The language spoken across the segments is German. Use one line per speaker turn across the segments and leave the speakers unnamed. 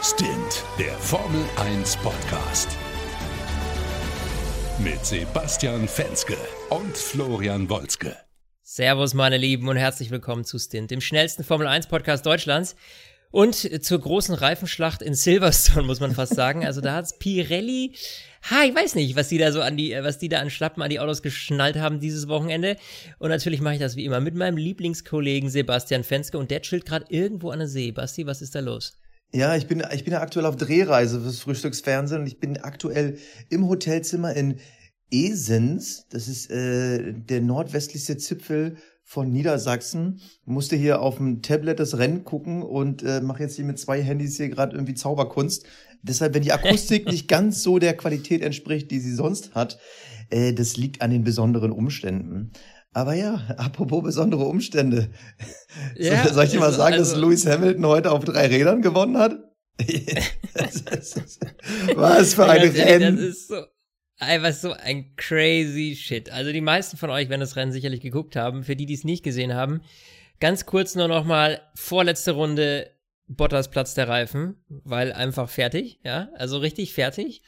Stint, der Formel 1 Podcast. Mit Sebastian Fenske und Florian Wolzke.
Servus, meine Lieben, und herzlich willkommen zu Stint, dem schnellsten Formel 1 Podcast Deutschlands. Und zur großen Reifenschlacht in Silverstone, muss man fast sagen. Also da hat's Pirelli, ha, ich weiß nicht, was die da so an die, was die da an Schlappen an die Autos geschnallt haben dieses Wochenende. Und natürlich mache ich das wie immer mit meinem Lieblingskollegen Sebastian Fenske und der chillt gerade irgendwo an der See. Basti, was ist da los?
Ja, ich bin, ich bin ja aktuell auf Drehreise fürs Frühstücksfernsehen und ich bin aktuell im Hotelzimmer in Esens. Das ist äh, der nordwestlichste Zipfel von Niedersachsen. Musste hier auf dem Tablet das Rennen gucken und äh, mache jetzt hier mit zwei Handys hier gerade irgendwie Zauberkunst. Deshalb, wenn die Akustik nicht ganz so der Qualität entspricht, die sie sonst hat, äh, das liegt an den besonderen Umständen. Aber ja, apropos besondere Umstände. Ja, Soll ich dir mal sagen, also, dass Lewis Hamilton heute auf drei Rädern gewonnen hat? Was für ein Rennen.
Das ist so, einfach so ein crazy Shit. Also die meisten von euch werden das Rennen sicherlich geguckt haben. Für die, die es nicht gesehen haben, ganz kurz nur noch mal vorletzte Runde Bottas Platz der Reifen, weil einfach fertig, ja, also richtig fertig.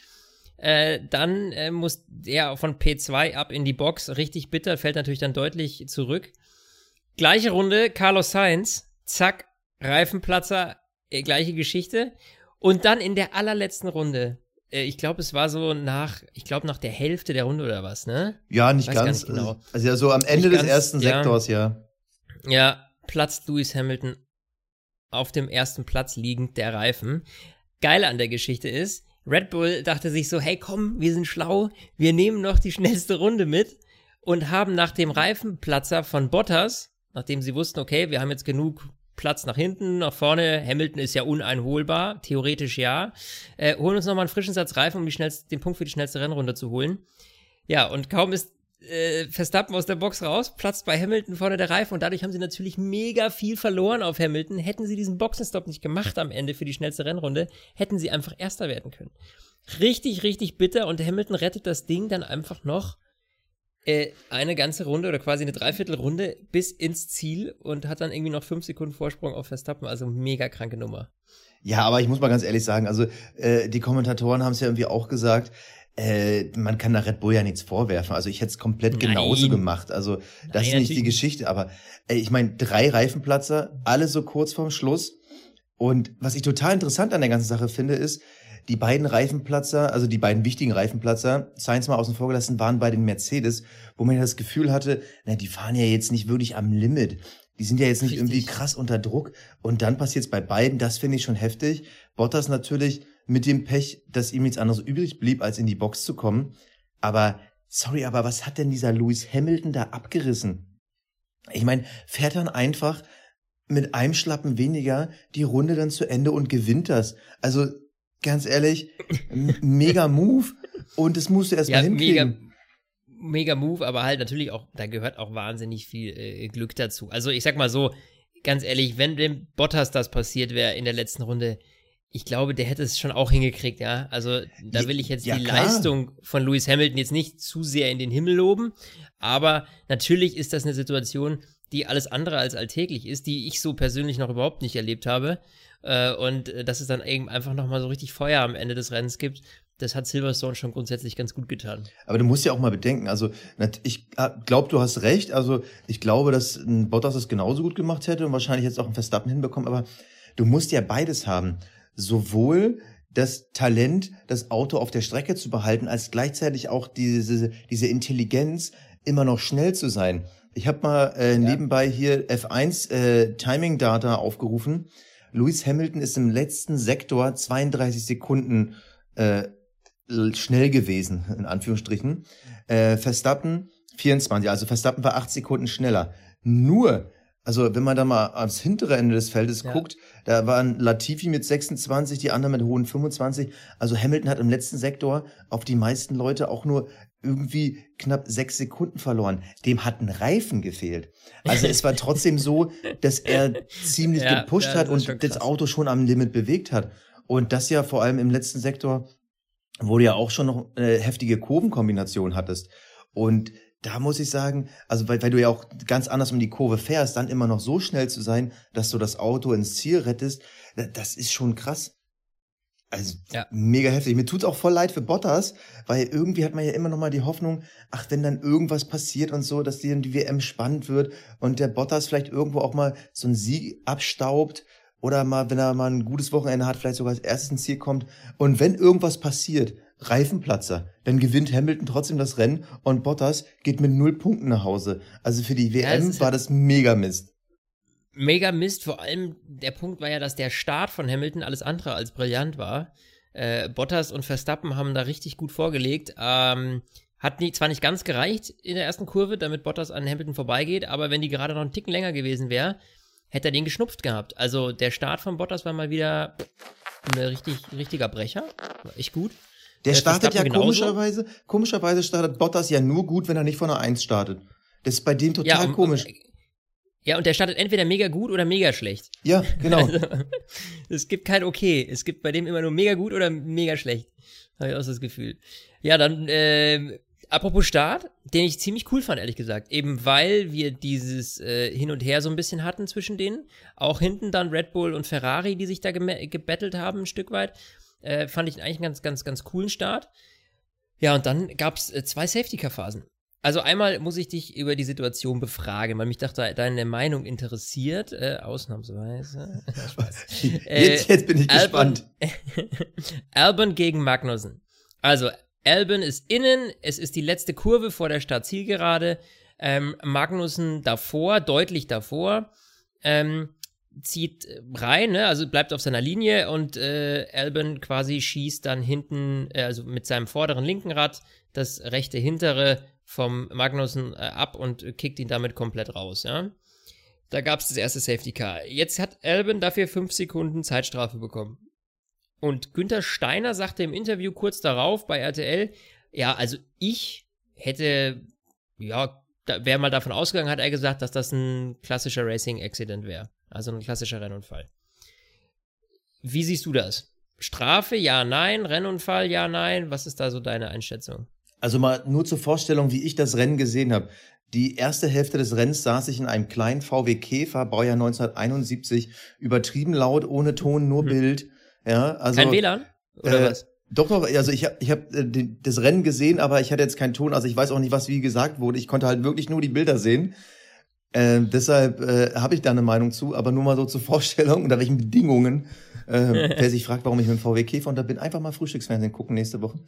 Äh, dann äh, muss er von P2 ab in die Box. Richtig bitter, fällt natürlich dann deutlich zurück. Gleiche Runde, Carlos Sainz, zack, Reifenplatzer, äh, gleiche Geschichte. Und dann in der allerletzten Runde, äh, ich glaube, es war so nach, ich glaube, nach der Hälfte der Runde oder was, ne?
Ja, nicht ganz. Nicht genau. Also ja, so am Ende nicht des ganz, ersten Sektors, ja.
Ja, ja platzt Lewis Hamilton auf dem ersten Platz liegend der Reifen. Geil an der Geschichte ist, Red Bull dachte sich so, hey komm, wir sind schlau, wir nehmen noch die schnellste Runde mit und haben nach dem Reifenplatzer von Bottas, nachdem sie wussten, okay, wir haben jetzt genug Platz nach hinten, nach vorne, Hamilton ist ja uneinholbar, theoretisch ja, äh, holen uns nochmal einen frischen Satz Reifen, um die schnellste, den Punkt für die schnellste Rennrunde zu holen. Ja, und kaum ist äh, Verstappen aus der Box raus, platzt bei Hamilton vorne der Reifen und dadurch haben sie natürlich mega viel verloren auf Hamilton. Hätten sie diesen Boxenstopp nicht gemacht am Ende für die schnellste Rennrunde, hätten sie einfach Erster werden können. Richtig, richtig bitter und Hamilton rettet das Ding dann einfach noch äh, eine ganze Runde oder quasi eine Dreiviertelrunde bis ins Ziel und hat dann irgendwie noch fünf Sekunden Vorsprung auf Verstappen. Also mega kranke Nummer.
Ja, aber ich muss mal ganz ehrlich sagen, also äh, die Kommentatoren haben es ja irgendwie auch gesagt, äh, man kann da Red Bull ja nichts vorwerfen. Also ich hätte es komplett Nein. genauso gemacht. Also das Nein, ist nicht die Geschichte. Aber äh, ich meine, drei Reifenplatzer, alle so kurz vorm Schluss. Und was ich total interessant an der ganzen Sache finde, ist, die beiden Reifenplatzer, also die beiden wichtigen Reifenplatzer, Science mal außen vor gelassen, waren bei den Mercedes, wo man ja das Gefühl hatte, na, die fahren ja jetzt nicht wirklich am Limit. Die sind ja jetzt nicht Richtig. irgendwie krass unter Druck. Und dann passiert es bei beiden, das finde ich schon heftig. Bottas natürlich mit dem Pech, dass ihm nichts anderes übrig blieb, als in die Box zu kommen. Aber, sorry, aber was hat denn dieser Lewis Hamilton da abgerissen? Ich meine, fährt dann einfach mit einem Schlappen weniger die Runde dann zu Ende und gewinnt das. Also, ganz ehrlich, mega Move. Und das musst du erstmal ja, hinkriegen.
Mega mega Move, aber halt natürlich auch, da gehört auch wahnsinnig viel äh, Glück dazu. Also ich sag mal so, ganz ehrlich, wenn dem Bottas das passiert wäre in der letzten Runde, ich glaube, der hätte es schon auch hingekriegt, ja. Also da will ich jetzt ja, die klar. Leistung von Lewis Hamilton jetzt nicht zu sehr in den Himmel loben, aber natürlich ist das eine Situation, die alles andere als alltäglich ist, die ich so persönlich noch überhaupt nicht erlebt habe. Äh, und äh, dass es dann eben einfach nochmal so richtig Feuer am Ende des Rennens gibt, das hat Silverstone schon grundsätzlich ganz gut getan.
Aber du musst ja auch mal bedenken, also ich ah, glaube, du hast recht, also ich glaube, dass ein Bottas das genauso gut gemacht hätte und wahrscheinlich jetzt auch ein Verstappen hinbekommen, aber du musst ja beides haben sowohl das Talent, das Auto auf der Strecke zu behalten, als gleichzeitig auch diese, diese Intelligenz, immer noch schnell zu sein. Ich habe mal äh, ja. nebenbei hier F1 äh, Timing Data aufgerufen. Lewis Hamilton ist im letzten Sektor 32 Sekunden äh, schnell gewesen, in Anführungsstrichen. Äh, Verstappen 24, also Verstappen war 8 Sekunden schneller. Nur also wenn man da mal ans hintere Ende des Feldes ja. guckt, da waren Latifi mit 26, die anderen mit hohen 25. Also Hamilton hat im letzten Sektor auf die meisten Leute auch nur irgendwie knapp sechs Sekunden verloren. Dem hat ein Reifen gefehlt. Also es war trotzdem so, dass er ziemlich ja, gepusht ja, hat und das Auto schon am Limit bewegt hat. Und das ja vor allem im letzten Sektor, wo du ja auch schon noch eine heftige Kurvenkombination hattest. Und da muss ich sagen, also weil, weil du ja auch ganz anders um die Kurve fährst, dann immer noch so schnell zu sein, dass du das Auto ins Ziel rettest, das ist schon krass. Also ja. mega heftig. Mir tut's auch voll leid für Bottas, weil irgendwie hat man ja immer noch mal die Hoffnung, ach, wenn dann irgendwas passiert und so, dass die, die WM spannend wird und der Bottas vielleicht irgendwo auch mal so einen Sieg abstaubt oder mal, wenn er mal ein gutes Wochenende hat, vielleicht sogar als erstes ins Ziel kommt. Und wenn irgendwas passiert, Reifenplatzer, dann gewinnt Hamilton trotzdem das Rennen und Bottas geht mit null Punkten nach Hause. Also für die WM ja, war das mega Mist
mega Mist. Vor allem der Punkt war ja, dass der Start von Hamilton alles andere als brillant war. Äh, Bottas und Verstappen haben da richtig gut vorgelegt. Ähm, hat nie, zwar nicht ganz gereicht in der ersten Kurve, damit Bottas an Hamilton vorbeigeht, aber wenn die gerade noch einen Ticken länger gewesen wäre, hätte er den geschnupft gehabt. Also der Start von Bottas war mal wieder ein richtig, richtiger Brecher. War echt gut.
Der startet ja genauso. komischerweise, komischerweise startet Bottas ja nur gut, wenn er nicht von der 1 startet. Das ist bei dem total ja, komisch. Und,
ja, und der startet entweder mega gut oder mega schlecht.
Ja, genau. Also,
es gibt kein Okay. Es gibt bei dem immer nur mega gut oder mega schlecht. Habe ich auch so das Gefühl. Ja, dann, äh, apropos Start, den ich ziemlich cool fand, ehrlich gesagt. Eben weil wir dieses äh, Hin und Her so ein bisschen hatten zwischen denen. Auch hinten dann Red Bull und Ferrari, die sich da gebettelt haben, ein Stück weit. Äh, fand ich eigentlich einen ganz, ganz, ganz coolen Start. Ja, und dann gab's äh, zwei Safety-Car-Phasen. Also einmal muss ich dich über die Situation befragen, weil mich dachte, deine Meinung interessiert, äh, ausnahmsweise.
äh, jetzt, jetzt bin ich Albon, gespannt.
Albon gegen Magnussen. Also, Albon ist innen, es ist die letzte Kurve vor der Startzielgerade. Ähm, Magnussen davor, deutlich davor, ähm, zieht rein, ne? also bleibt auf seiner Linie und äh, Albon quasi schießt dann hinten, äh, also mit seinem vorderen linken Rad das rechte hintere vom Magnussen äh, ab und kickt ihn damit komplett raus, ja. Da gab es das erste Safety Car. Jetzt hat Albin dafür fünf Sekunden Zeitstrafe bekommen. Und Günther Steiner sagte im Interview kurz darauf bei RTL, ja, also ich hätte, ja, da wäre mal davon ausgegangen, hat er gesagt, dass das ein klassischer Racing-Accident wäre. Also ein klassischer Rennunfall. Wie siehst du das? Strafe, ja, nein, Rennunfall, ja, nein. Was ist da so deine Einschätzung?
Also mal nur zur Vorstellung, wie ich das Rennen gesehen habe. Die erste Hälfte des Rennens saß ich in einem kleinen VW Käfer, Baujahr 1971, übertrieben laut, ohne Ton, nur hm. Bild. Ja, also,
Kein WLAN? Oder äh, was?
Doch, doch, also ich habe ich hab, äh, das Rennen gesehen, aber ich hatte jetzt keinen Ton, also ich weiß auch nicht, was wie gesagt wurde. Ich konnte halt wirklich nur die Bilder sehen. Äh, deshalb äh, habe ich da eine Meinung zu, aber nur mal so zur Vorstellung, unter welchen Bedingungen ähm, wer sich fragt, warum ich mit dem VW Käfer unter bin, einfach mal Frühstücksfernsehen gucken nächste Woche.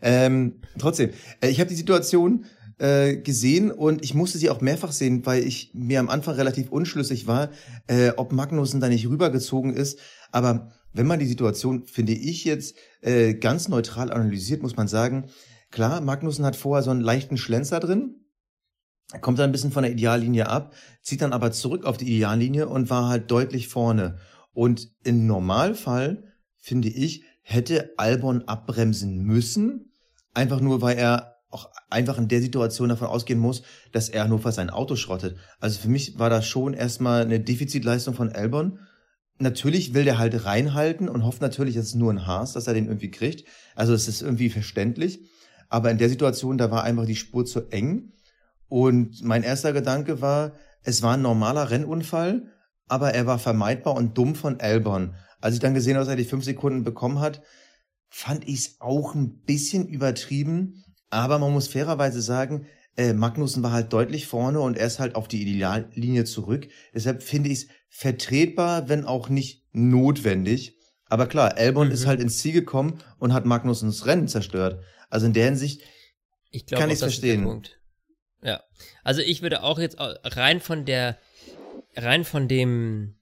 Ähm, trotzdem, äh, ich habe die Situation äh, gesehen und ich musste sie auch mehrfach sehen, weil ich mir am Anfang relativ unschlüssig war, äh, ob Magnussen da nicht rübergezogen ist. Aber wenn man die Situation, finde ich jetzt, äh, ganz neutral analysiert, muss man sagen, klar, Magnussen hat vorher so einen leichten Schlenzer drin, kommt dann ein bisschen von der Ideallinie ab, zieht dann aber zurück auf die Ideallinie und war halt deutlich vorne. Und im Normalfall, finde ich, hätte Albon abbremsen müssen, einfach nur, weil er auch einfach in der Situation davon ausgehen muss, dass er nur fast sein Auto schrottet. Also für mich war das schon erstmal eine Defizitleistung von Albon. Natürlich will der halt reinhalten und hofft natürlich, dass es nur ein Haas, dass er den irgendwie kriegt. Also es ist irgendwie verständlich. Aber in der Situation, da war einfach die Spur zu eng. Und mein erster Gedanke war, es war ein normaler Rennunfall aber er war vermeidbar und dumm von Albon. Als ich dann gesehen habe, dass er die fünf Sekunden bekommen hat, fand ich es auch ein bisschen übertrieben. Aber man muss fairerweise sagen, äh, Magnussen war halt deutlich vorne und er ist halt auf die Ideallinie zurück. Deshalb finde ich es vertretbar, wenn auch nicht notwendig. Aber klar, Albon mhm. ist halt ins Ziel gekommen und hat Magnussens Rennen zerstört. Also in der Hinsicht ich glaub, kann ich es verstehen.
Ja, also ich würde auch jetzt rein von der rein von dem,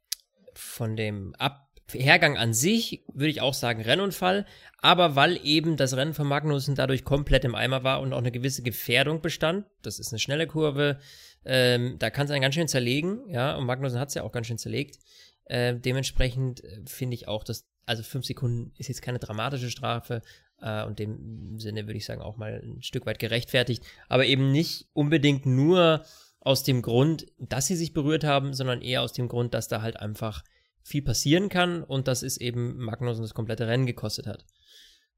von dem Ab Hergang an sich würde ich auch sagen Rennunfall, aber weil eben das Rennen von Magnussen dadurch komplett im Eimer war und auch eine gewisse Gefährdung bestand, das ist eine schnelle Kurve, ähm, da kann es einen ganz schön zerlegen, ja, und Magnussen hat es ja auch ganz schön zerlegt. Äh, dementsprechend äh, finde ich auch, dass, also fünf Sekunden ist jetzt keine dramatische Strafe äh, und dem Sinne würde ich sagen auch mal ein Stück weit gerechtfertigt, aber eben nicht unbedingt nur aus dem Grund, dass sie sich berührt haben, sondern eher aus dem Grund, dass da halt einfach viel passieren kann und das ist eben Magnussen das komplette Rennen gekostet hat.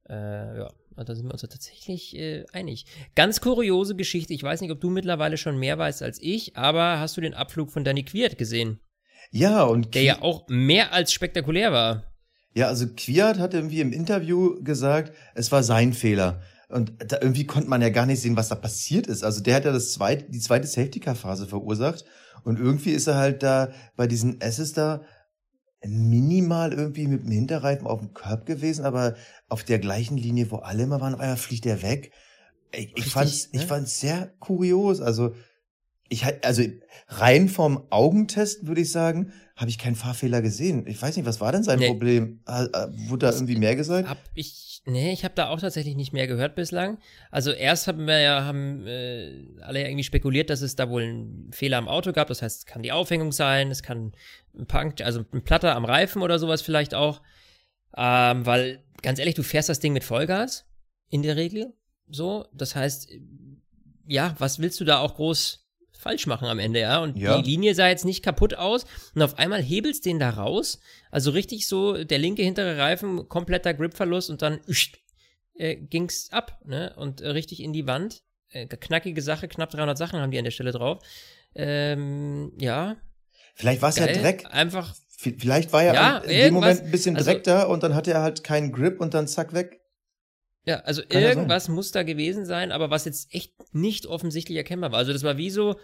Äh, ja, da sind wir uns ja tatsächlich äh, einig. Ganz kuriose Geschichte. Ich weiß nicht, ob du mittlerweile schon mehr weißt als ich, aber hast du den Abflug von Danny Quiert gesehen?
Ja, und
der ja auch mehr als spektakulär war.
Ja, also Kwiat hat irgendwie im Interview gesagt, es war sein Fehler. Und da irgendwie konnte man ja gar nicht sehen, was da passiert ist. Also der hat ja das zweite, die zweite Safety-Car-Phase verursacht. Und irgendwie ist er halt da bei diesen Asses da minimal irgendwie mit dem Hinterreifen auf dem Körb gewesen, aber auf der gleichen Linie, wo alle immer waren, auf einmal fliegt er weg. Ich, ich
Richtig,
fand's,
ne?
ich fand's sehr kurios. Also ich also rein vom Augentest würde ich sagen, habe ich keinen Fahrfehler gesehen. Ich weiß nicht, was war denn sein
Nee.
Problem? Äh, äh, Wurde da irgendwie mehr gesagt?
Hab ich, nee, ich habe da auch tatsächlich nicht mehr gehört bislang. Also erst haben wir ja, haben äh, alle irgendwie spekuliert, dass es da wohl einen Fehler am Auto gab. Das heißt, es kann die Aufhängung sein, es kann ein Punkt, also ein Platter am Reifen oder sowas vielleicht auch. Ähm, weil, ganz ehrlich, du fährst das Ding mit Vollgas in der Regel. So, das heißt, ja, was willst du da auch groß falsch machen am Ende, ja? Und
Ja.
die Linie sah jetzt nicht kaputt aus und auf einmal hebelst den da raus. Also richtig so, der linke hintere Reifen, kompletter Gripverlust und dann üscht, äh, ging's ab, ne? Und äh, richtig in die Wand. Äh, knackige Sache, knapp 300 Sachen haben die an der Stelle drauf. Ähm, ja,
Vielleicht war es ja. Dreck.
Einfach,
Vielleicht war ja,
Ja,
in dem Moment ein bisschen
also-
Dreck da und dann hatte er halt keinen Grip und dann zack weg.
Ja, also
Kann
irgendwas muss da gewesen sein, aber was jetzt echt nicht offensichtlich erkennbar war. Also das war wie so,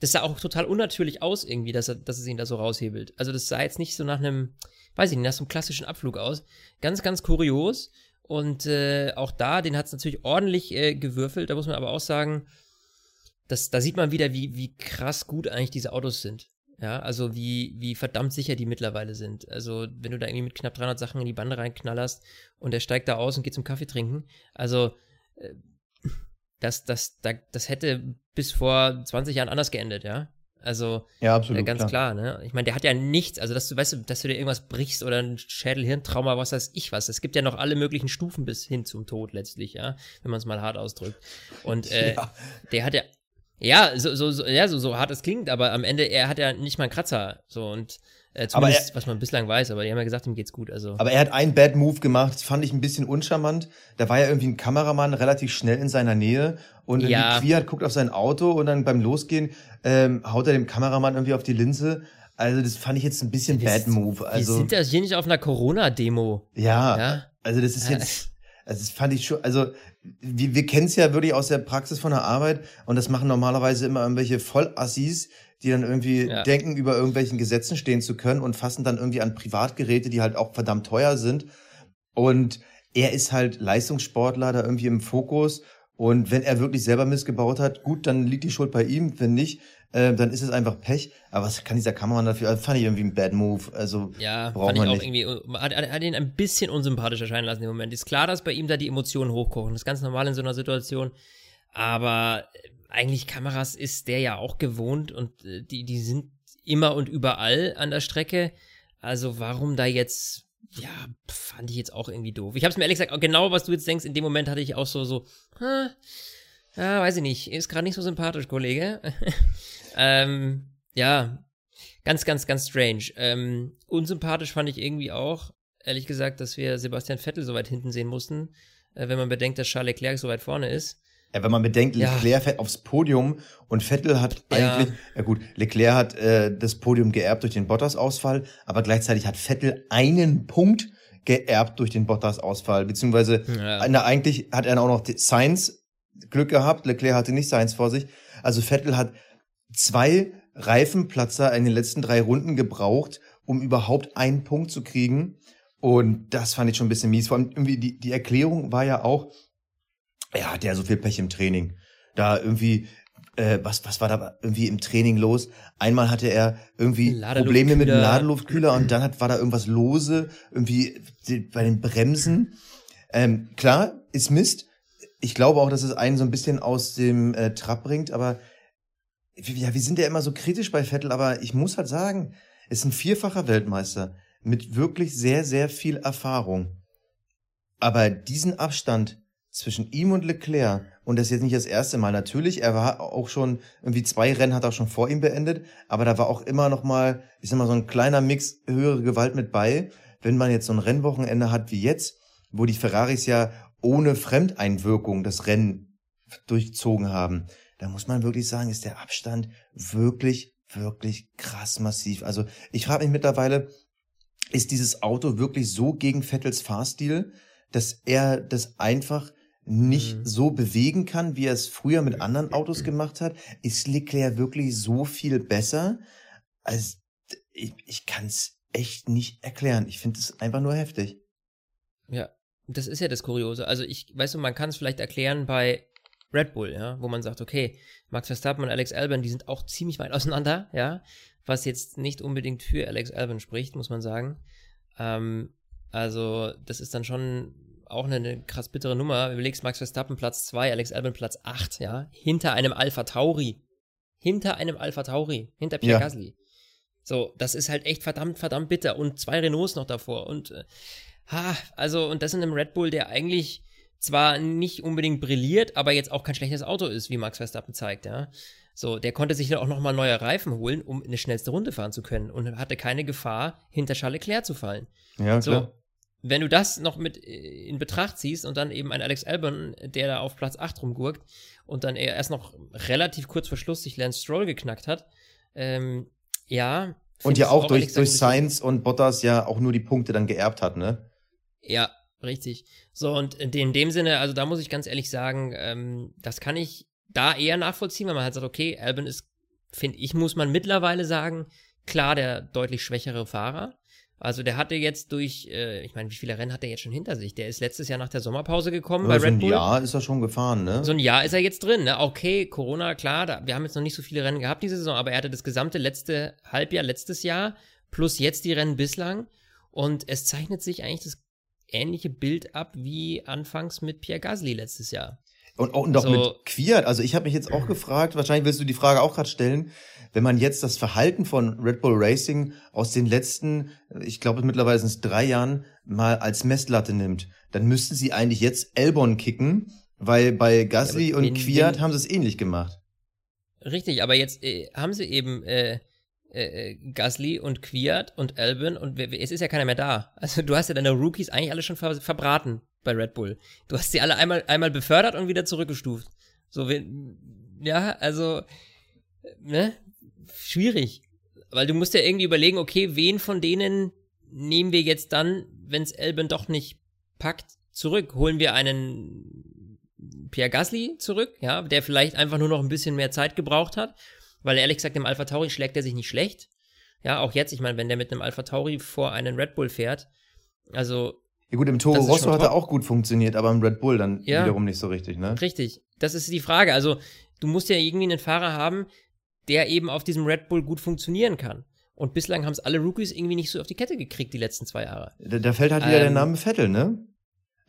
das sah auch total unnatürlich aus irgendwie, dass er, dass es ihn da so raushebelt. Also das sah jetzt nicht so nach einem, weiß ich nicht, nach so einem klassischen Abflug aus. Ganz, ganz kurios. Und äh, auch da, den hat es natürlich ordentlich äh, gewürfelt. Da muss man aber auch sagen, das, da sieht man wieder, wie, wie krass gut eigentlich diese Autos sind. Ja, also wie, wie verdammt sicher die mittlerweile sind. Also, wenn du da irgendwie mit knapp 300 Sachen in die Bande reinknallerst und der steigt da aus und geht zum Kaffee trinken. Also, äh, das, das, da, das hätte bis vor 20 Jahren anders geendet, ja. Also,
Ja,
äh,
absolut.
ganz klar. ne? Ich meine, der hat ja nichts, also dass du, weißt du, dass du dir irgendwas brichst oder ein Schädel-Hirntrauma, was weiß ich was. Es gibt ja noch alle möglichen Stufen bis hin zum Tod letztlich, ja, wenn man es mal hart ausdrückt. Und äh,
Ja.
der hat ja, ja, so, so, so, ja, so, so hart es klingt, aber am Ende, er hat ja nicht mal einen Kratzer, so und äh, zumindest, was man bislang weiß, aber die haben ja gesagt, ihm geht's gut, also.
Aber er hat einen Bad Move gemacht, das fand ich ein bisschen uncharmant. Da war ja irgendwie ein Kameramann relativ schnell in seiner Nähe und
Ja.
Quiert guckt auf sein Auto und dann beim Losgehen ähm, haut er dem Kameramann irgendwie auf die Linse. Also das fand ich jetzt ein bisschen
Wir
Bad Move.
wir
Also
sind ja hier nicht auf einer Corona-Demo,
ja,
ja.
also das ist
Ja.
jetzt, also das fand ich schon, also wir, wir kennen es ja wirklich aus der Praxis von der Arbeit und das machen normalerweise immer irgendwelche Vollassis, die dann irgendwie
Ja.
denken, über irgendwelchen Gesetzen stehen zu können und fassen dann irgendwie an Privatgeräte, die halt auch verdammt teuer sind. Und er ist halt Leistungssportler da irgendwie im Fokus. Und wenn er wirklich selber missgebaut hat, gut, dann liegt die Schuld bei ihm. Wenn nicht, äh, dann ist es einfach Pech. Aber was kann dieser Kameramann dafür? Also fand ich irgendwie ein Bad Move. Also
Ja,
braucht
fand ich
man
auch
nicht.
irgendwie, man hat, hat ihn ein bisschen unsympathisch erscheinen lassen im Moment. Ist klar, dass bei ihm da die Emotionen hochkochen. Das ist ganz normal in so einer Situation. Aber äh, eigentlich Kameras ist der ja auch gewohnt und äh, die, die sind immer und überall an der Strecke. Also warum da jetzt, ja, fand ich jetzt auch irgendwie doof. Ich habe es mir ehrlich gesagt, genau was du jetzt denkst, in dem Moment hatte ich auch so, so, hm, ja, weiß ich nicht, ist gerade nicht so sympathisch, Kollege. ähm, ja, ganz, ganz, ganz strange. Ähm, unsympathisch fand ich irgendwie auch, ehrlich gesagt, dass wir Sebastian Vettel so weit hinten sehen mussten, äh, wenn man bedenkt, dass Charles Leclerc so weit vorne ist.
Ja, wenn man bedenkt,
Ja.
Leclerc fährt aufs Podium und Vettel hat
Ja.
eigentlich, ja gut, Leclerc hat äh, das Podium geerbt durch den Bottas-Ausfall, aber gleichzeitig hat Vettel einen Punkt geerbt durch den Bottas-Ausfall, beziehungsweise
Ja.
na, eigentlich hat er auch noch Sainz Glück gehabt, Leclerc hatte nicht Sainz vor sich. Also Vettel hat zwei Reifenplatzer in den letzten drei Runden gebraucht, um überhaupt einen Punkt zu kriegen. Und das fand ich schon ein bisschen mies. Vor allem irgendwie die, die Erklärung war ja auch, er hatte ja so viel Pech im Training. Da irgendwie, äh, was, was war da irgendwie im Training los? Einmal hatte er irgendwie. Probleme mit dem Ladeluftkühler und dann hat, war da irgendwas lose, irgendwie bei den Bremsen. Ähm, klar, ist Mist. Ich glaube auch, dass es einen so ein bisschen aus dem äh, Trab bringt, aber ja, wir sind ja immer so kritisch bei Vettel, aber ich muss halt sagen, ist ein vierfacher Weltmeister mit wirklich sehr, sehr viel Erfahrung. Aber diesen Abstand zwischen ihm und Leclerc, und das ist jetzt nicht das erste Mal, natürlich, er war auch schon, irgendwie zwei Rennen hat er auch schon vor ihm beendet, aber da war auch immer noch mal, ich sag mal, so ein kleiner Mix höhere Gewalt mit bei. Wenn man jetzt so ein Rennwochenende hat wie jetzt, wo die Ferraris ja ohne Fremdeinwirkung das Rennen durchzogen haben, da muss man wirklich sagen, ist der Abstand wirklich, wirklich krass massiv. Also ich frage mich mittlerweile, ist dieses Auto wirklich so gegen Vettels Fahrstil, dass er das einfach nicht
Mhm.
so bewegen kann, wie er es früher mit anderen Autos gemacht hat? Ist Leclerc wirklich so viel besser? Also, ich, ich kann es echt nicht erklären. Ich finde es einfach nur heftig.
Ja, das ist ja das Kuriose. Also ich, weißt du, man kann es vielleicht erklären bei Red Bull, ja, wo man sagt, okay, Max Verstappen und Alex Albon, die sind auch ziemlich weit auseinander, ja, was jetzt nicht unbedingt für Alex Albon spricht, muss man sagen. Ähm, also das ist dann schon auch eine, eine krass bittere Nummer. Überlegst Max Verstappen Platz 2, Alex Albon Platz 8, ja, hinter einem Alpha Tauri. Hinter einem Alpha Tauri, hinter Pierre
Ja.
Gasly. So, das ist halt echt verdammt, verdammt bitter. Und zwei Renaults noch davor. Und äh, ha, also, und das in einem Red Bull, der eigentlich zwar nicht unbedingt brilliert, aber jetzt auch kein schlechtes Auto ist, wie Max Verstappen zeigt, ja. So, der konnte sich dann auch nochmal neue Reifen holen, um eine schnellste Runde fahren zu können und hatte keine Gefahr, hinter Charles Leclerc zu fallen.
Ja,
So, wenn du das noch mit äh, in Betracht ziehst und dann eben ein Alex Albon, der da auf Platz 8 rumgurkt und dann er erst noch relativ kurz vor Schluss sich Lance Stroll geknackt hat, ähm, ja.
Und ja
ich's
auch durch, durch Sainz und Bottas ja auch nur die Punkte dann geerbt hat, ne?
Ja, richtig. So, und in dem, in dem Sinne, also da muss ich ganz ehrlich sagen, ähm, das kann ich da eher nachvollziehen, weil man halt sagt, okay, Albon ist, finde ich, muss man mittlerweile sagen, klar der deutlich schwächere Fahrer. Also der hatte jetzt durch, äh, ich meine, wie viele Rennen hat er jetzt schon hinter sich? Der ist letztes Jahr nach der Sommerpause gekommen bei
Ja, so
Red
ein
Bull.
Jahr ist er schon gefahren, ne?
So ein Jahr ist er jetzt drin, ne? Okay, Corona, klar, da, wir haben jetzt noch nicht so viele Rennen gehabt diese Saison, aber er hatte das gesamte letzte Halbjahr letztes Jahr plus jetzt die Rennen bislang und es zeichnet sich eigentlich das ähnliche Bild ab wie anfangs mit Pierre Gasly letztes Jahr.
Und, und auch
So-
mit Quiert. Also ich habe mich jetzt auch gefragt, wahrscheinlich willst du die Frage auch gerade stellen, wenn man jetzt das Verhalten von Red Bull Racing aus den letzten, ich glaube mittlerweile sind es drei Jahren, mal als Messlatte nimmt, dann müssten sie eigentlich jetzt Elbon kicken, weil bei Gasly
Ja,
und Quiert haben sie es ähnlich gemacht.
Richtig, aber jetzt äh, haben sie eben äh, äh, Gasly und Quiert und Albon und es ist ja keiner mehr da. Also du hast ja deine Rookies eigentlich alle schon ver verbraten bei Red Bull. Du hast sie alle einmal, einmal befördert und wieder zurückgestuft. So, ja, also, äh, ne, schwierig. Weil du musst ja irgendwie überlegen, okay, wen von denen nehmen wir jetzt dann, wenn es Albon doch nicht packt, zurück? Holen wir einen Pierre Gasly zurück, ja, der vielleicht einfach nur noch ein bisschen mehr Zeit gebraucht hat, weil ehrlich gesagt, im Alpha Tauri schlägt er sich nicht schlecht. Ja, auch jetzt, ich meine, wenn der mit einem Alpha Tauri vor einen Red Bull fährt, also
Ja gut, im Toro Rosso hat er auch gut funktioniert, aber im Red Bull dann
Ja.
wiederum nicht so richtig, ne?
Richtig, das ist die Frage. Also, du musst ja irgendwie einen Fahrer haben, der eben auf diesem Red Bull gut funktionieren kann. Und bislang haben es alle Rookies irgendwie nicht so auf die Kette gekriegt, die letzten zwei Jahre.
Da, da fällt halt wieder der
Ähm,
Name Vettel, ne?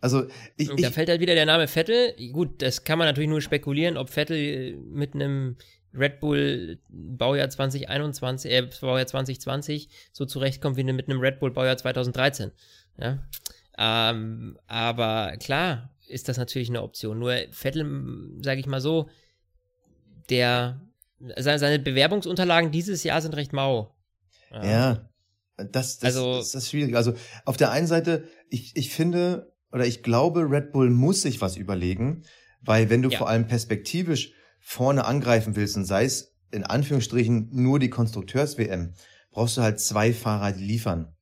Also ich,
da
ich
fällt halt wieder der Name Vettel. Gut, das kann man natürlich nur spekulieren, ob Vettel mit einem Red Bull Baujahr 2021, äh, Baujahr 2020 so zurechtkommt wie mit einem Red Bull Baujahr 2013. Ja. Ähm, aber klar ist das natürlich eine Option. Nur Vettel, sage ich mal so, der seine, seine Bewerbungsunterlagen dieses Jahr sind recht mau.
Ja, das, das,
Also-
das ist schwierig. Also auf der einen Seite, ich, ich finde oder ich glaube, Red Bull muss sich was überlegen, weil wenn du
Ja.
vor allem perspektivisch vorne angreifen willst und sei es in Anführungsstrichen nur die Konstrukteurs-WM, brauchst du halt zwei Fahrer, die liefern.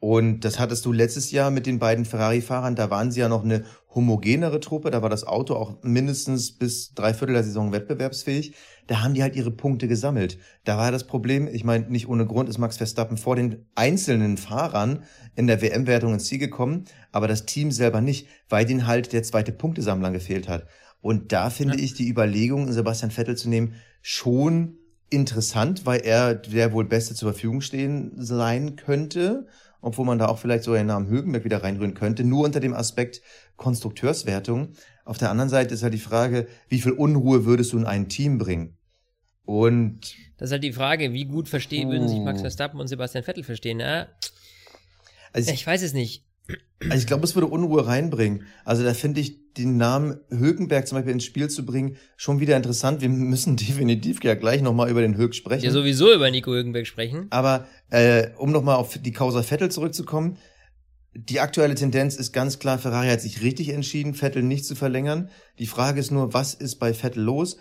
Und das hattest du letztes Jahr mit den beiden Ferrari-Fahrern, da waren sie ja noch eine homogenere Truppe, da war das Auto auch mindestens bis drei Viertel der Saison wettbewerbsfähig. Da haben die halt ihre Punkte gesammelt. Da war das Problem, ich meine, nicht ohne Grund ist Max Verstappen vor den einzelnen Fahrern in der WM-Wertung ins Ziel gekommen, aber das Team selber nicht, weil denen halt der zweite Punktesammler gefehlt hat. Und da finde
Ja.
ich die Überlegung, Sebastian Vettel zu nehmen, schon interessant, weil er der wohl Beste zur Verfügung stehen sein könnte, obwohl man da auch vielleicht so den Namen Högenberg wieder reinrühren könnte, nur unter dem Aspekt Konstrukteurswertung. Auf der anderen Seite ist halt die Frage, wie viel Unruhe würdest du in ein Team bringen? Und
Das ist halt die Frage, wie gut verstehen, würden sich Max. Verstappen und Sebastian Vettel verstehen. Ja,
also ich,
ich weiß es nicht.
Also ich glaube, es würde Unruhe reinbringen. Also da finde ich den Namen Högenberg zum Beispiel ins Spiel zu bringen schon wieder interessant. Wir müssen definitiv ja gleich nochmal über den Höck sprechen.
Ja, sowieso über Nico Hülkenberg sprechen.
Aber äh, um nochmal auf die Causa Vettel zurückzukommen, die aktuelle Tendenz ist ganz klar, Ferrari hat sich richtig entschieden, Vettel nicht zu verlängern. Die Frage ist nur, was ist bei Vettel los?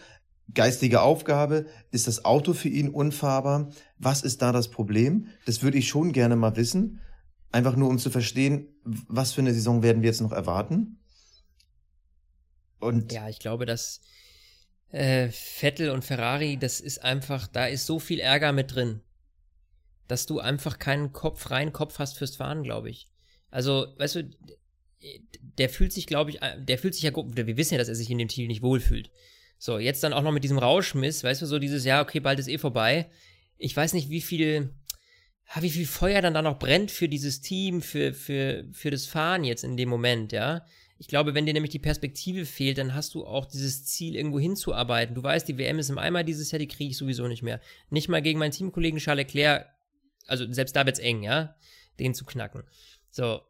Geistige Aufgabe, ist das Auto für ihn unfahrbar? Was ist da das Problem? Das würde ich schon gerne mal wissen. Einfach nur um zu verstehen, was für eine Saison werden wir jetzt noch erwarten.
Und ja, ich glaube, dass äh, Vettel und Ferrari, das ist einfach, da ist so viel Ärger mit drin, dass du einfach keinen Kopf, reinen Kopf hast fürs Fahren, glaube ich. Also, weißt du, der fühlt sich, glaube ich, der fühlt sich ja, wir wissen ja, dass er sich in dem Team nicht wohlfühlt. So, jetzt dann auch noch mit diesem Rauschmiss, weißt du, so dieses, ja, okay, bald ist eh vorbei. Ich weiß nicht, wie viel, wie viel Feuer dann da noch brennt für dieses Team, für, für, für das Fahren jetzt in dem Moment, ja. Ich glaube, wenn dir nämlich die Perspektive fehlt, dann hast du auch dieses Ziel, irgendwo hinzuarbeiten. Du weißt, die WM ist im Eimer dieses Jahr, die kriege ich sowieso nicht mehr. Nicht mal gegen meinen Teamkollegen Charles Leclerc, also selbst da wird's eng, ja, den zu knacken. So,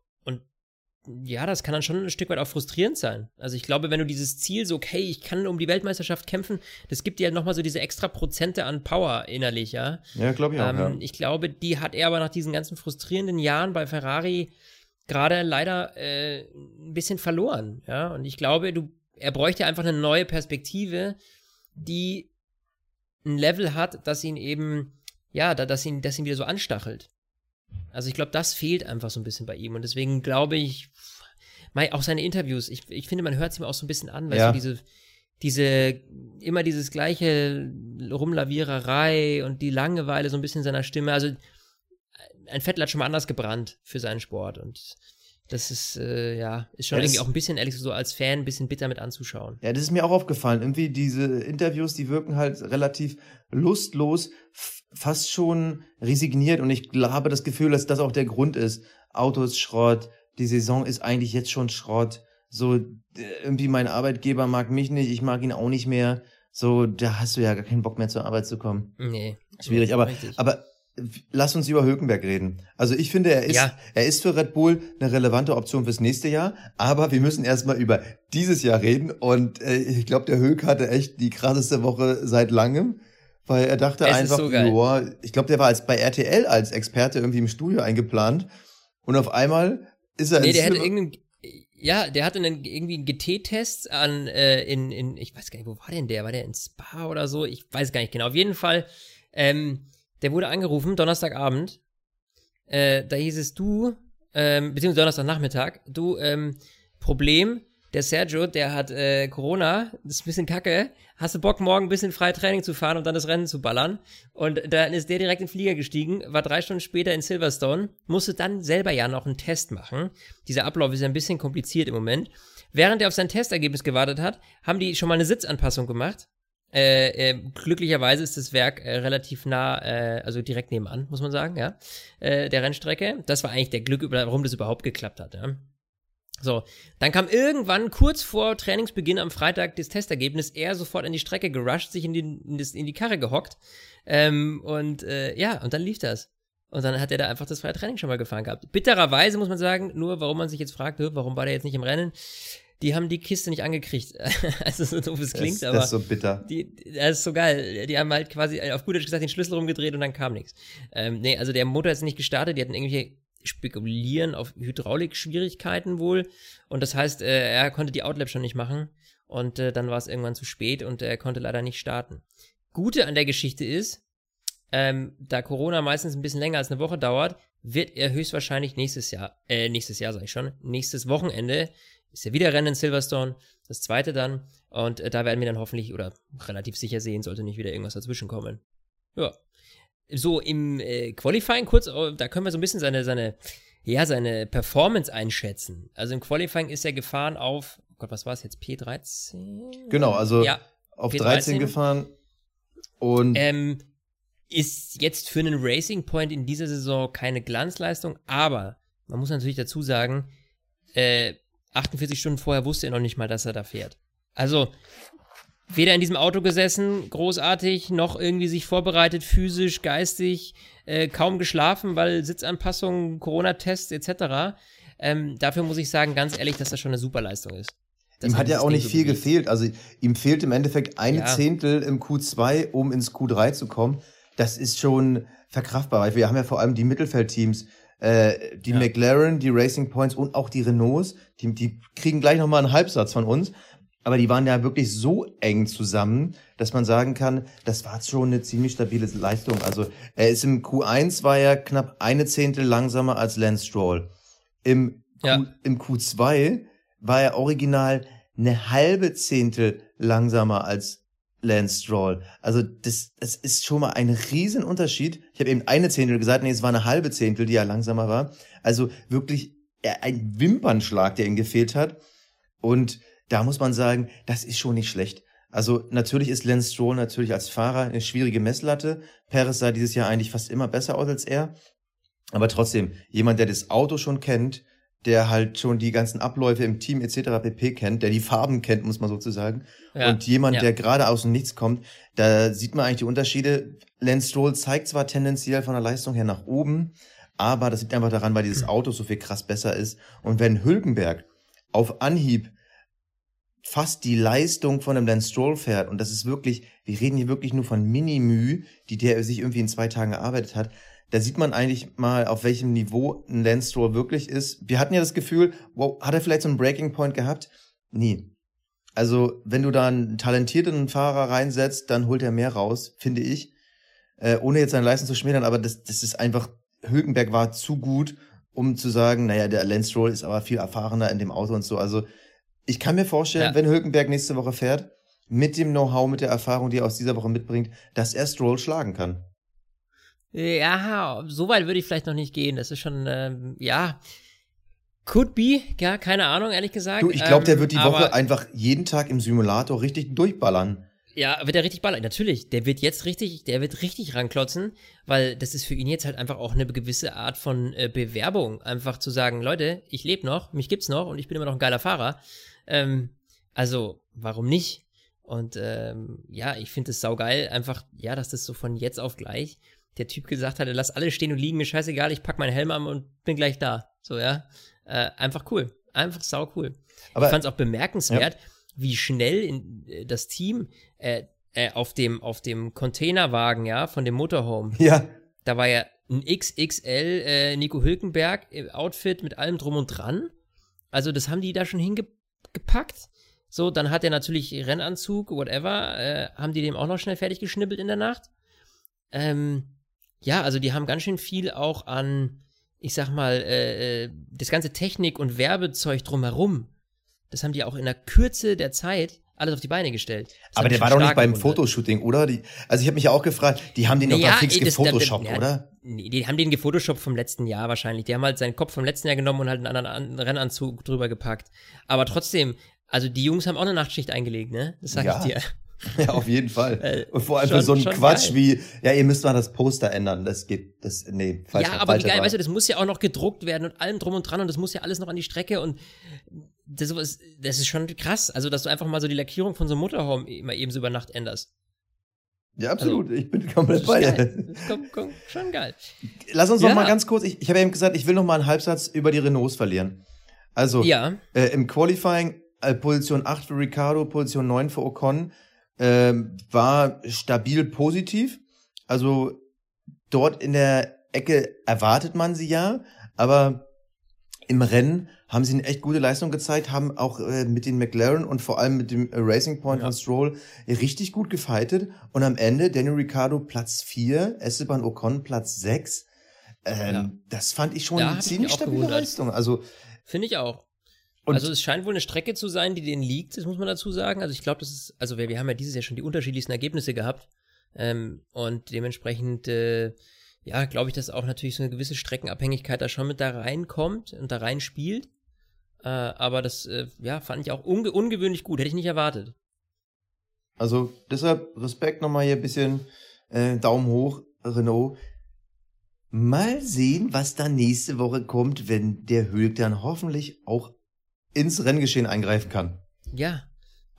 ja, das kann dann schon ein Stück weit auch frustrierend sein. Also ich glaube, wenn du dieses Ziel so, okay, ich kann um die Weltmeisterschaft kämpfen, das gibt dir halt nochmal so diese extra Prozente an Power innerlich, ja.
Ja, glaube ich auch, ähm, ja.
Ich glaube, die hat er aber nach diesen ganzen frustrierenden Jahren bei Ferrari gerade leider äh, ein bisschen verloren, ja. Und ich glaube, du, er bräuchte einfach eine neue Perspektive, die ein Level hat, das ihn eben, ja, dass ihn, dass ihn wieder so anstachelt. Also ich glaube, das fehlt einfach so ein bisschen bei ihm. Und deswegen glaube ich, auch seine Interviews, ich, ich finde, man hört es ihm auch so ein bisschen an, weil ja. so diese, diese, immer dieses gleiche Rumlaviererei und die Langeweile so ein bisschen seiner Stimme. Also ein Vettel hat schon mal anders gebrannt für seinen Sport und das ist, äh, ja, ist schon ja, irgendwie auch ein bisschen, ehrlich so als Fan, ein bisschen bitter mit anzuschauen.
Ja, das ist mir auch aufgefallen. Irgendwie diese Interviews, die wirken halt relativ lustlos, fast schon resigniert. Und ich habe das Gefühl, dass das auch der Grund ist. Autos Schrott, die Saison ist eigentlich jetzt schon Schrott. So, irgendwie mein Arbeitgeber mag mich nicht, ich mag ihn auch nicht mehr. So, da hast du ja gar keinen Bock mehr zur Arbeit zu kommen.
Nee.
Schwierig, aber, aber lass uns über Hülkenberg reden. Also ich finde, er ist, ja. er ist für Red Bull eine relevante Option fürs nächste Jahr, aber wir müssen erstmal über dieses Jahr reden und äh, ich glaube, der Hülk hatte echt die krasseste Woche seit langem, weil er dachte es einfach, so joa, ich glaube, der war als bei RTL als Experte irgendwie im Studio eingeplant und auf einmal ist er
Nee, der hatte irgendeinen ja, der hatte einen, irgendwie einen GT-Test an äh, in in ich weiß gar nicht, wo war denn der? War der in Spa oder so? Ich weiß gar nicht genau. Auf jeden Fall ähm, der wurde angerufen, Donnerstagabend. Äh, da hieß es, du, ähm, beziehungsweise Donnerstagnachmittag, du, ähm, Problem, der Sergio, der hat äh, Corona, das ist ein bisschen kacke. Hast du Bock, morgen ein bisschen freie Training zu fahren und dann das Rennen zu ballern? Und dann ist der direkt in den Flieger gestiegen, war drei Stunden später in Silverstone, musste dann selber ja noch einen Test machen. Dieser Ablauf ist ja ein bisschen kompliziert im Moment. Während er auf sein Testergebnis gewartet hat, haben die schon mal eine Sitzanpassung gemacht. Äh, äh, glücklicherweise ist das Werk äh, relativ nah, äh, also direkt nebenan, muss man sagen, ja, äh, der Rennstrecke. Das war eigentlich der Glück, warum das überhaupt geklappt hat, ja. So, dann kam irgendwann kurz vor Trainingsbeginn am Freitag das Testergebnis, er sofort in die Strecke gerusht, sich in die, in, das, in die Karre gehockt ähm, und äh, ja, und dann lief das. Und dann hat er da einfach das freie Training schon mal gefahren gehabt. Bittererweise muss man sagen, nur warum man sich jetzt fragt, warum war der jetzt nicht im Rennen, die haben die Kiste nicht angekriegt. also so doof es klingt,
das,
aber.
Das ist so bitter.
Die, das ist so geil. Die haben halt quasi auf gut Deutsch gesagt den Schlüssel rumgedreht und dann kam nichts. Ähm, nee, also der Motor ist nicht gestartet, die hatten irgendwelche spekulieren auf Hydraulik-Schwierigkeiten wohl. Und das heißt, äh, er konnte die Outlap schon nicht machen. Und äh, dann war es irgendwann zu spät und er konnte leider nicht starten. Gute an der Geschichte ist, ähm, da Corona meistens ein bisschen länger als eine Woche dauert, wird er höchstwahrscheinlich nächstes Jahr, äh, nächstes Jahr sag ich schon, nächstes Wochenende ist ja wieder Rennen in Silverstone, das zweite dann. Und äh, da werden wir dann hoffentlich oder relativ sicher sehen, sollte nicht wieder irgendwas dazwischen kommen. Ja. So im äh, Qualifying kurz, oh, da können wir so ein bisschen seine, seine, ja, seine Performance einschätzen. Also im Qualifying ist er gefahren auf, oh Gott, was war es jetzt, P13?
Genau, also ja, auf P13. 13 gefahren und
ähm, ist jetzt für einen Racing Point in dieser Saison keine Glanzleistung, aber man muss natürlich dazu sagen, äh, 48 Stunden vorher wusste er noch nicht mal, dass er da fährt. Also, weder in diesem Auto gesessen, großartig, noch irgendwie sich vorbereitet, physisch, geistig, äh, kaum geschlafen, weil Sitzanpassungen, Corona-Tests etc. Ähm, dafür muss ich sagen, ganz ehrlich, dass das schon eine super Leistung ist.
ihm hat ja auch nicht viel gefehlt. Also ihm fehlt im Endeffekt eine ja. Zehntel im Q2, um ins Q3 zu kommen. Das ist schon verkraftbar, wir haben ja vor allem die Mittelfeldteams, äh, die ja. McLaren, die Racing Points und auch die Renaults, die, die kriegen gleich nochmal einen Halbsatz von uns. Aber die waren ja wirklich so eng zusammen, dass man sagen kann, das war schon eine ziemlich stabile Leistung. Also er ist im Q1 war er knapp eine Zehntel langsamer als Lance Stroll. Im,
Ja.
Q, im Q2 war er original eine halbe Zehntel langsamer als Lance Stroll. Also das, das ist schon mal ein Riesenunterschied. Ich habe eben eine Zehntel gesagt, nee, es war eine halbe Zehntel, die er langsamer war. Also wirklich äh, ein Wimpernschlag, der ihm gefehlt hat. Und da muss man sagen, das ist schon nicht schlecht. Also natürlich ist Lance Stroll natürlich als Fahrer eine schwierige Messlatte. Perez sah dieses Jahr eigentlich fast immer besser aus als er. Aber trotzdem, jemand, der das Auto schon kennt, der halt schon die ganzen Abläufe im Team etc. pp. kennt, der die Farben kennt, muss man sozusagen.
Ja,
Und jemand,
ja.
der gerade aus dem Nichts kommt, da sieht man eigentlich die Unterschiede. Lance Stroll zeigt zwar tendenziell von der Leistung her nach oben, aber das liegt einfach daran, weil dieses Auto so viel krass besser ist. Und wenn Hülkenberg auf Anhieb fast die Leistung von einem Lance Stroll fährt, und das ist wirklich, wir reden hier wirklich nur von Minimü, die der sich irgendwie in zwei Tagen erarbeitet hat, da sieht man eigentlich mal, auf welchem Niveau ein Lance Stroll wirklich ist. Wir hatten ja das Gefühl, wow, hat er vielleicht so einen Breaking Point gehabt? Nie. Also, wenn du da einen talentierten Fahrer reinsetzt, dann holt er mehr raus, finde ich. Äh, ohne jetzt seine Leistung zu schmälern, aber das, das ist einfach, Hülkenberg war zu gut, um zu sagen, naja, der Lance Stroll ist aber viel erfahrener in dem Auto und so. Also, ich kann mir vorstellen,
Ja.
wenn Hülkenberg nächste Woche fährt, mit dem Know-how, mit der Erfahrung, die er aus dieser Woche mitbringt, dass er Stroll schlagen kann.
Ja, so weit würde ich vielleicht noch nicht gehen. Das ist schon, ähm, ja, could be, ja, keine Ahnung, ehrlich gesagt.
Du, ich glaube, der
Ähm,
wird die
aber-
Woche einfach jeden Tag im Simulator richtig durchballern.
Ja, wird er richtig ballern. Natürlich, der wird jetzt richtig, der wird richtig ranklotzen, weil das ist für ihn jetzt halt einfach auch eine gewisse Art von äh, Bewerbung. Einfach zu sagen, Leute, ich lebe noch, mich gibt's noch und ich bin immer noch ein geiler Fahrer. Ähm, also, warum nicht? Und ähm, ja, ich finde es saugeil, einfach, ja, dass das so von jetzt auf gleich der Typ gesagt hatte, lass alles stehen und liegen, mir scheißegal, ich pack meinen Helm an und bin gleich da. So, ja. Äh, einfach cool. Einfach sau cool.
Aber
ich fand es auch bemerkenswert, wie schnell in, äh, das Team äh, äh, auf dem auf dem Containerwagen, ja, von dem Motorhome,
ja,
da war ja ein XXL äh, Nico Hülkenberg im Outfit mit allem drum und dran. Also das haben die da schon hingepackt. So, dann hat er natürlich Rennanzug, whatever, äh, haben die dem auch noch schnell fertig geschnippelt in der Nacht. Ähm, ja, also die haben ganz schön viel auch an, ich sag mal, äh, äh, das ganze Technik und Werbezeug drumherum. Das haben die auch in der Kürze der Zeit alles auf die Beine gestellt. Das
aber der war doch nicht beim
gewundert.
Fotoshooting, oder? Die, also ich habe mich ja auch gefragt, die haben den doch
Naja,
da fix gefotoshoppt, oder?
Nee, die haben den gefotoshoppt vom letzten Jahr wahrscheinlich. Die haben halt seinen Kopf vom letzten Jahr genommen und halt einen anderen An Rennanzug drüber gepackt. Aber trotzdem, also die Jungs haben auch eine Nachtschicht eingelegt, ne? Das sag
Ja.
ich dir.
Ja, auf jeden Fall.
Äh,
Und vor allem
schon-
für so einen Quatsch
geil.
wie, ja, ihr müsst mal das Poster ändern. Das geht, das, nee, falsch.
ja, aber wie geil, weißt du, das muss ja auch noch gedruckt werden und allem drum und dran und das muss ja alles noch an die Strecke und das, sowas- das ist schon krass. Also, dass du einfach mal so die Lackierung von so einem Motorhome immer eben so über Nacht änderst.
Ja, absolut. ich bin komplett bei dir.
komm, komm, schon geil.
Lass uns
Ja.
noch mal ganz kurz, ich, ich habe eben gesagt, ich will noch mal einen Halbsatz über die Renaults verlieren. Also,
Ja,
äh, im Qualifying äh, Position 8 für Ricardo, Position 9 für Ocon, ähm, war stabil positiv. Also dort in der Ecke erwartet man sie ja, aber im Rennen haben sie eine echt gute Leistung gezeigt, haben auch äh, mit den McLaren und vor allem mit dem äh, Racing Point
Ja.
von Stroll richtig gut gefightet und am Ende Daniel Ricciardo Platz 4, Esteban Ocon Platz 6. Ähm,
Ja.
Das fand ich schon
Da
eine ziemlich stabile. Leistung. Also
finde ich auch.
Und
also es scheint wohl eine Strecke zu sein, die denen liegt, das muss man dazu sagen. Also ich glaube, das ist, also wir, wir haben ja dieses Jahr schon die unterschiedlichsten Ergebnisse gehabt. Ähm, und dementsprechend, äh, ja, glaube ich, dass auch natürlich so eine gewisse Streckenabhängigkeit da schon mit da reinkommt und da rein spielt. Äh, aber das, äh, ja, fand ich auch unge ungewöhnlich gut, hätte ich nicht erwartet.
Also deshalb Respekt nochmal hier ein bisschen äh, Daumen hoch, Renault. Mal sehen, was dann nächste Woche kommt, wenn der Hülk dann hoffentlich auch ins Renngeschehen eingreifen kann.
Ja,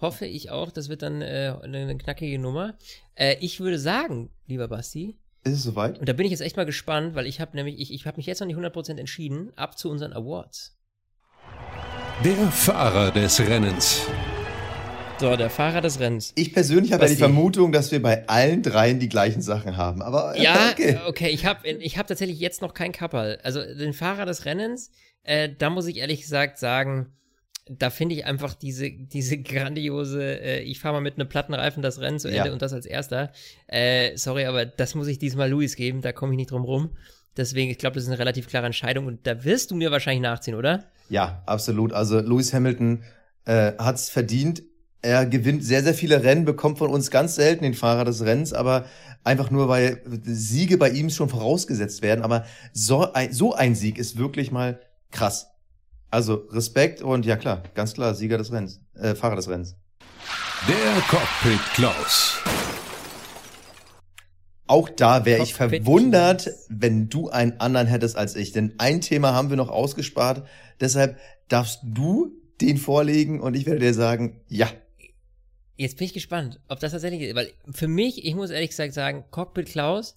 hoffe ich auch. Das wird dann äh, eine, knackige Nummer. Äh, ich würde sagen, lieber Basti,
Ist es soweit?
und da bin ich jetzt echt mal gespannt, weil ich habe nämlich, ich, ich habe mich jetzt noch nicht 100% entschieden, ab zu unseren Awards.
Der Fahrer des Rennens.
So, der Fahrer des Rennens.
Ich persönlich habe ja die. Vermutung, dass wir bei allen dreien die gleichen Sachen haben. Aber äh,
Ja,
okay.
okay, ich habe ich hab tatsächlich jetzt noch kein Kapperl. Also den Fahrer des Rennens, äh, da muss ich ehrlich gesagt sagen, da finde ich einfach diese, diese grandiose, äh, ich fahre mal mit einem Plattenreifen das Rennen zu Ende
Ja.
und das als erster. Äh, sorry, aber das muss ich diesmal Louis geben, da komme ich nicht drum rum. Deswegen, ich glaube, das ist eine relativ klare Entscheidung und da wirst du mir wahrscheinlich nachziehen, oder?
Ja, absolut. Also Lewis Hamilton äh, hat es verdient. Er gewinnt sehr, sehr viele Rennen, bekommt von uns ganz selten den Fahrer des Rennens, aber einfach nur, weil Siege bei ihm schon vorausgesetzt werden. Aber so ein, so ein Sieg ist wirklich mal krass. Also Respekt und ja klar, ganz klar, Sieger des Rennens, äh, Fahrer des Rennens.
Der Cockpit Klaus.
Auch da wäre ich verwundert, wenn du einen anderen hättest als ich. Denn ein Thema haben wir noch ausgespart. Deshalb darfst du den vorlegen und ich werde dir sagen, ja.
Jetzt bin ich gespannt, ob das tatsächlich ist. Weil für mich, ich muss ehrlich gesagt sagen, Cockpit Klaus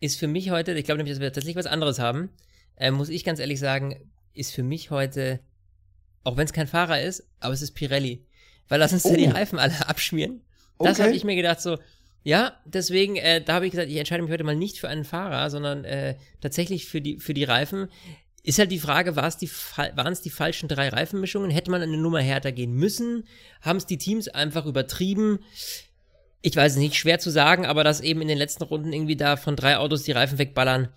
ist für mich heute, ich glaube nämlich, dass wir tatsächlich was anderes haben, äh, muss ich ganz ehrlich sagen, ist für mich heute, auch wenn es kein Fahrer ist, aber es ist Pirelli. Weil lass uns ja die
Oh.
Reifen alle abschmieren. Das
Okay.
habe ich mir gedacht, so, ja, deswegen, äh, da habe ich gesagt, ich entscheide mich heute mal nicht für einen Fahrer, sondern äh, tatsächlich für die, für die Reifen. Ist halt die Frage, war es die, waren es die falschen drei Reifenmischungen? Hätte man eine Nummer härter gehen müssen? Haben es die Teams einfach übertrieben? Ich weiß es nicht, schwer zu sagen, aber dass eben in den letzten Runden irgendwie da von drei Autos die Reifen wegballern,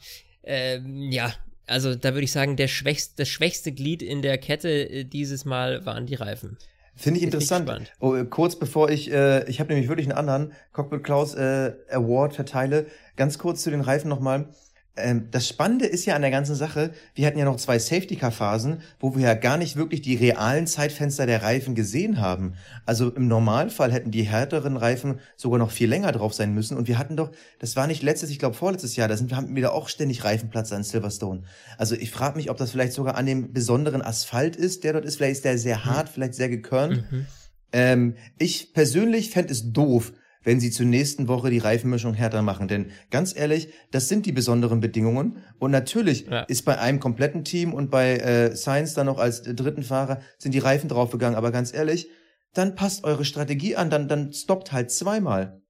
ähm, ja, also da würde ich sagen, der schwächste, das schwächste Glied in der Kette äh, dieses Mal waren die Reifen.
Finde ich interessant. Oh, äh, kurz bevor ich, äh, ich habe nämlich wirklich einen anderen Cockpit Klaus äh, Award verteile. Ganz kurz zu den Reifen nochmal. Ähm, das Spannende ist ja an der ganzen Sache, wir hatten ja noch zwei Safety-Car-Phasen, wo wir ja gar nicht wirklich die realen Zeitfenster der Reifen gesehen haben. Also im Normalfall hätten die härteren Reifen sogar noch viel länger drauf sein müssen. Und wir hatten doch, das war nicht letztes, ich glaube vorletztes Jahr, da sind wir haben wieder auch ständig Reifenplatz an Silverstone. Also ich frage mich, ob das vielleicht sogar an dem besonderen Asphalt ist, der dort ist. Vielleicht ist der sehr hart, vielleicht sehr gekörnt.
Mhm.
Ähm, ich persönlich fände es doof, wenn sie zur nächsten Woche die Reifenmischung härter machen. Denn ganz ehrlich, das sind die besonderen Bedingungen. Und natürlich
Ja.
ist bei einem kompletten Team und bei äh, Science dann noch als äh, dritten Fahrer sind die Reifen draufgegangen. Aber ganz ehrlich, dann passt eure Strategie an, dann, dann stoppt halt zweimal.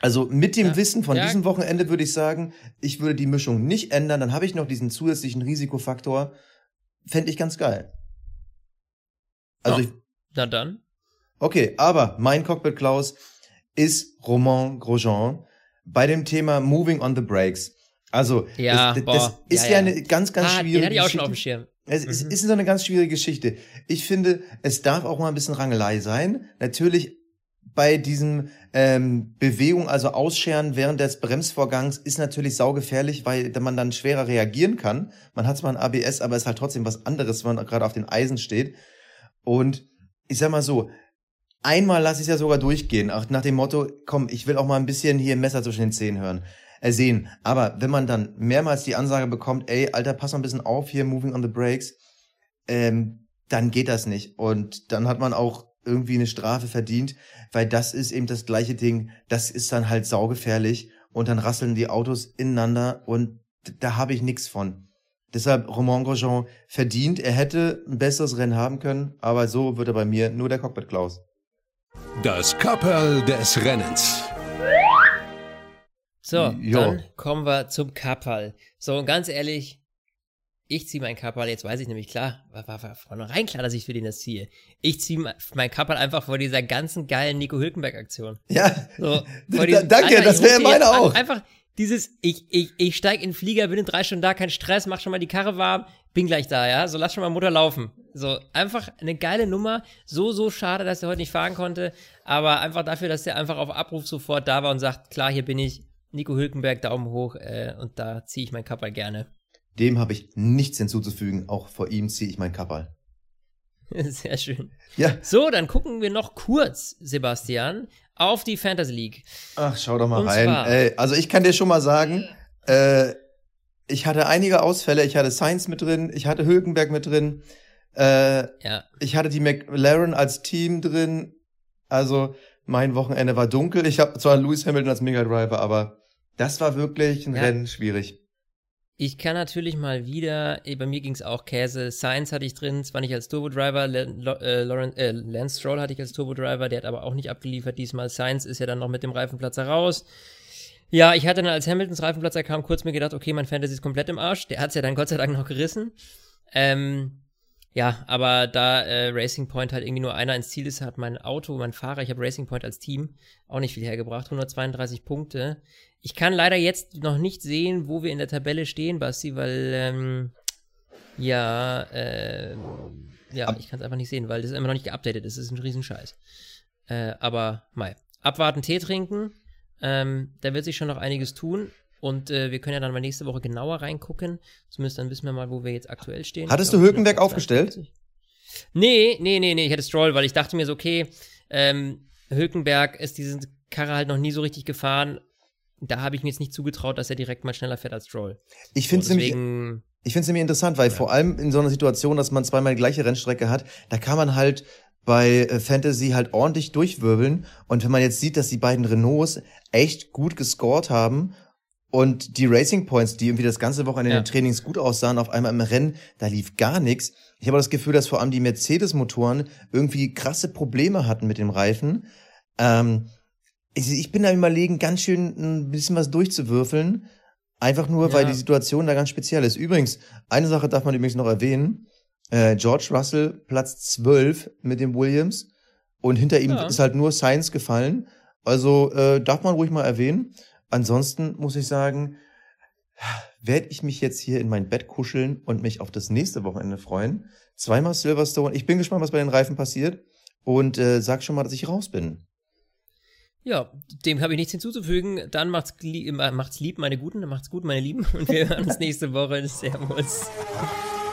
Also mit dem
Ja.
Wissen von
Ja.
diesem Wochenende würde ich sagen, ich würde die Mischung nicht ändern, dann habe ich noch diesen zusätzlichen Risikofaktor. Fände ich ganz geil. Also
Ja.
ich,
Na dann.
Okay, aber mein Cockpit Klaus ist Romain Grosjean bei dem Thema Moving on the Brakes. Also,
Ja,
das, das,
boah,
das ist
ja,
ja, eine ganz, ganz
ah,
schwierige
den hatte ich auch schon auf dem
Geschichte.
Schirm.
Es ist,
Mhm.
ist so eine ganz schwierige Geschichte. Ich finde, es darf auch mal ein bisschen Rangelei sein. Natürlich bei diesem ähm, Bewegung, also Ausscheren während des Bremsvorgangs, ist natürlich saugefährlich, weil man dann schwerer reagieren kann. Man hat zwar ein ABS, aber es ist halt trotzdem was anderes, wenn man gerade auf den Eisen steht. Und ich sag mal so, einmal lasse ich es ja sogar durchgehen, auch nach dem Motto, komm, ich will auch mal ein bisschen hier Messer zwischen den Zähnen hören, äh, sehen. Aber wenn man dann mehrmals die Ansage bekommt, ey, Alter, pass mal ein bisschen auf hier, moving on the brakes, ähm, dann geht das nicht. Und dann hat man auch irgendwie eine Strafe verdient, weil das ist eben das gleiche Ding, das ist dann halt saugefährlich und dann rasseln die Autos ineinander und da habe ich nichts von. Deshalb Romain Grosjean verdient, er hätte ein besseres Rennen haben können, aber so wird er bei mir nur der Cockpit Klaus.
Das Kapperl des Rennens.
So,
Jo.
dann kommen wir zum Kapperl. So, und ganz ehrlich, ich ziehe mein Kapperl, jetzt weiß ich nämlich klar, war, war, war vornherein klar, dass ich für den das ziehe. Ich ziehe mein Kapperl einfach vor dieser ganzen geilen Nico Hülkenberg-Aktion.
Ja,
So,
Da- danke, das wäre meine auch.
Einfach dieses, ich, ich, ich steig in den Flieger, bin in drei Stunden da, kein Stress, mach schon mal die Karre warm, bin gleich da, ja. So lass schon mal Mutter laufen. So, einfach eine geile Nummer. So, so schade, dass er heute nicht fahren konnte. Aber einfach dafür, dass er einfach auf Abruf sofort da war und sagt, klar, hier bin ich. Nico Hülkenberg, Daumen hoch, äh, und da ziehe ich mein Kapperl gerne.
dem habe ich nichts hinzuzufügen. Auch vor ihm ziehe ich mein Kapperl.
Sehr schön.
Ja,
So, dann gucken wir noch kurz, Sebastian, auf die Fantasy League.
ach, schau doch mal
Und
rein. Ey, also ich kann dir schon mal sagen, äh, ich hatte einige Ausfälle. Ich hatte Sainz mit drin, ich hatte Hülkenberg mit drin, äh,
Ja,
ich hatte die McLaren als Team drin. Also mein Wochenende war dunkel. Ich habe zwar Lewis Hamilton als Mega Driver, aber das war wirklich ein
Ja.
Rennen schwierig.
Ich kann natürlich mal wieder, eh, bei mir ging es auch Käse. Science hatte ich drin, zwar nicht als Turbo-Driver, Len- Lo- äh, äh, Lance Stroll hatte ich als Turbo-Driver, der hat aber auch nicht abgeliefert diesmal. Science ist ja dann noch mit dem Reifenplatzer raus. Ja, ich hatte dann, als Hamiltons Reifenplatzer kam, kurz mir gedacht, okay, mein Fantasy ist komplett im Arsch. Der hat's ja dann Gott sei Dank noch gerissen. Ähm, Ja, aber da äh, Racing Point halt irgendwie nur einer ins Ziel ist, hat mein Auto, mein Fahrer, ich habe Racing Point als Team auch nicht viel hergebracht, 132 Punkte. Ich kann leider jetzt noch nicht sehen, wo wir in der Tabelle stehen, Basti, weil ähm, ja, äh, ja, ich kann es einfach nicht sehen, weil das ist immer noch nicht geupdatet ist. Das ist ein Riesenscheiß. Äh, aber mal abwarten, Tee trinken. Ähm, da wird sich schon noch einiges tun. Und äh, wir können ja dann mal nächste Woche genauer reingucken. Zumindest dann wissen wir mal, wo wir jetzt aktuell stehen.
Hattest du Hülkenberg aufgestellt?
Nee, nee, nee, nee. Ich hatte Stroll, weil ich dachte mir so, okay, ähm, Hülkenberg ist diese Karre halt noch nie so richtig gefahren. Da habe ich mir jetzt nicht zugetraut, dass er direkt mal schneller fährt als Stroll.
Ich finde es nämlich, ich finde es nämlich interessant, weil ja. vor allem in so einer Situation, dass man zweimal die gleiche Rennstrecke hat, da kann man halt bei äh, Fantasy halt ordentlich durchwirbeln. Und wenn man jetzt sieht, dass die beiden Renaults echt gut gescored haben und die Racing Points, die irgendwie das ganze Wochenende ja. in den Trainings gut aussahen, auf einmal im Rennen, da lief gar nichts. Ich habe das Gefühl, dass vor allem die Mercedes-Motoren irgendwie krasse Probleme hatten mit dem Reifen. Ähm, ich, ich bin da überlegen, ganz schön ein bisschen was durchzuwürfeln. Einfach nur, ja. weil die Situation da ganz speziell ist. Übrigens, eine Sache darf man übrigens noch erwähnen. Äh, George Russell Platz 12 mit dem Williams und hinter ihm ja. ist halt nur Science gefallen. Also äh, darf man ruhig mal erwähnen. Ansonsten muss ich sagen, werde ich mich jetzt hier in mein Bett kuscheln und mich auf das nächste Wochenende freuen. Zweimal Silverstone. Ich bin gespannt, was bei den Reifen passiert und äh, sag schon mal, dass ich raus bin.
Ja, dem habe ich nichts hinzuzufügen. Dann macht's, lieb, macht's lieb, meine Guten, dann macht's gut, meine Lieben. Und wir hören uns nächste Woche. Servus.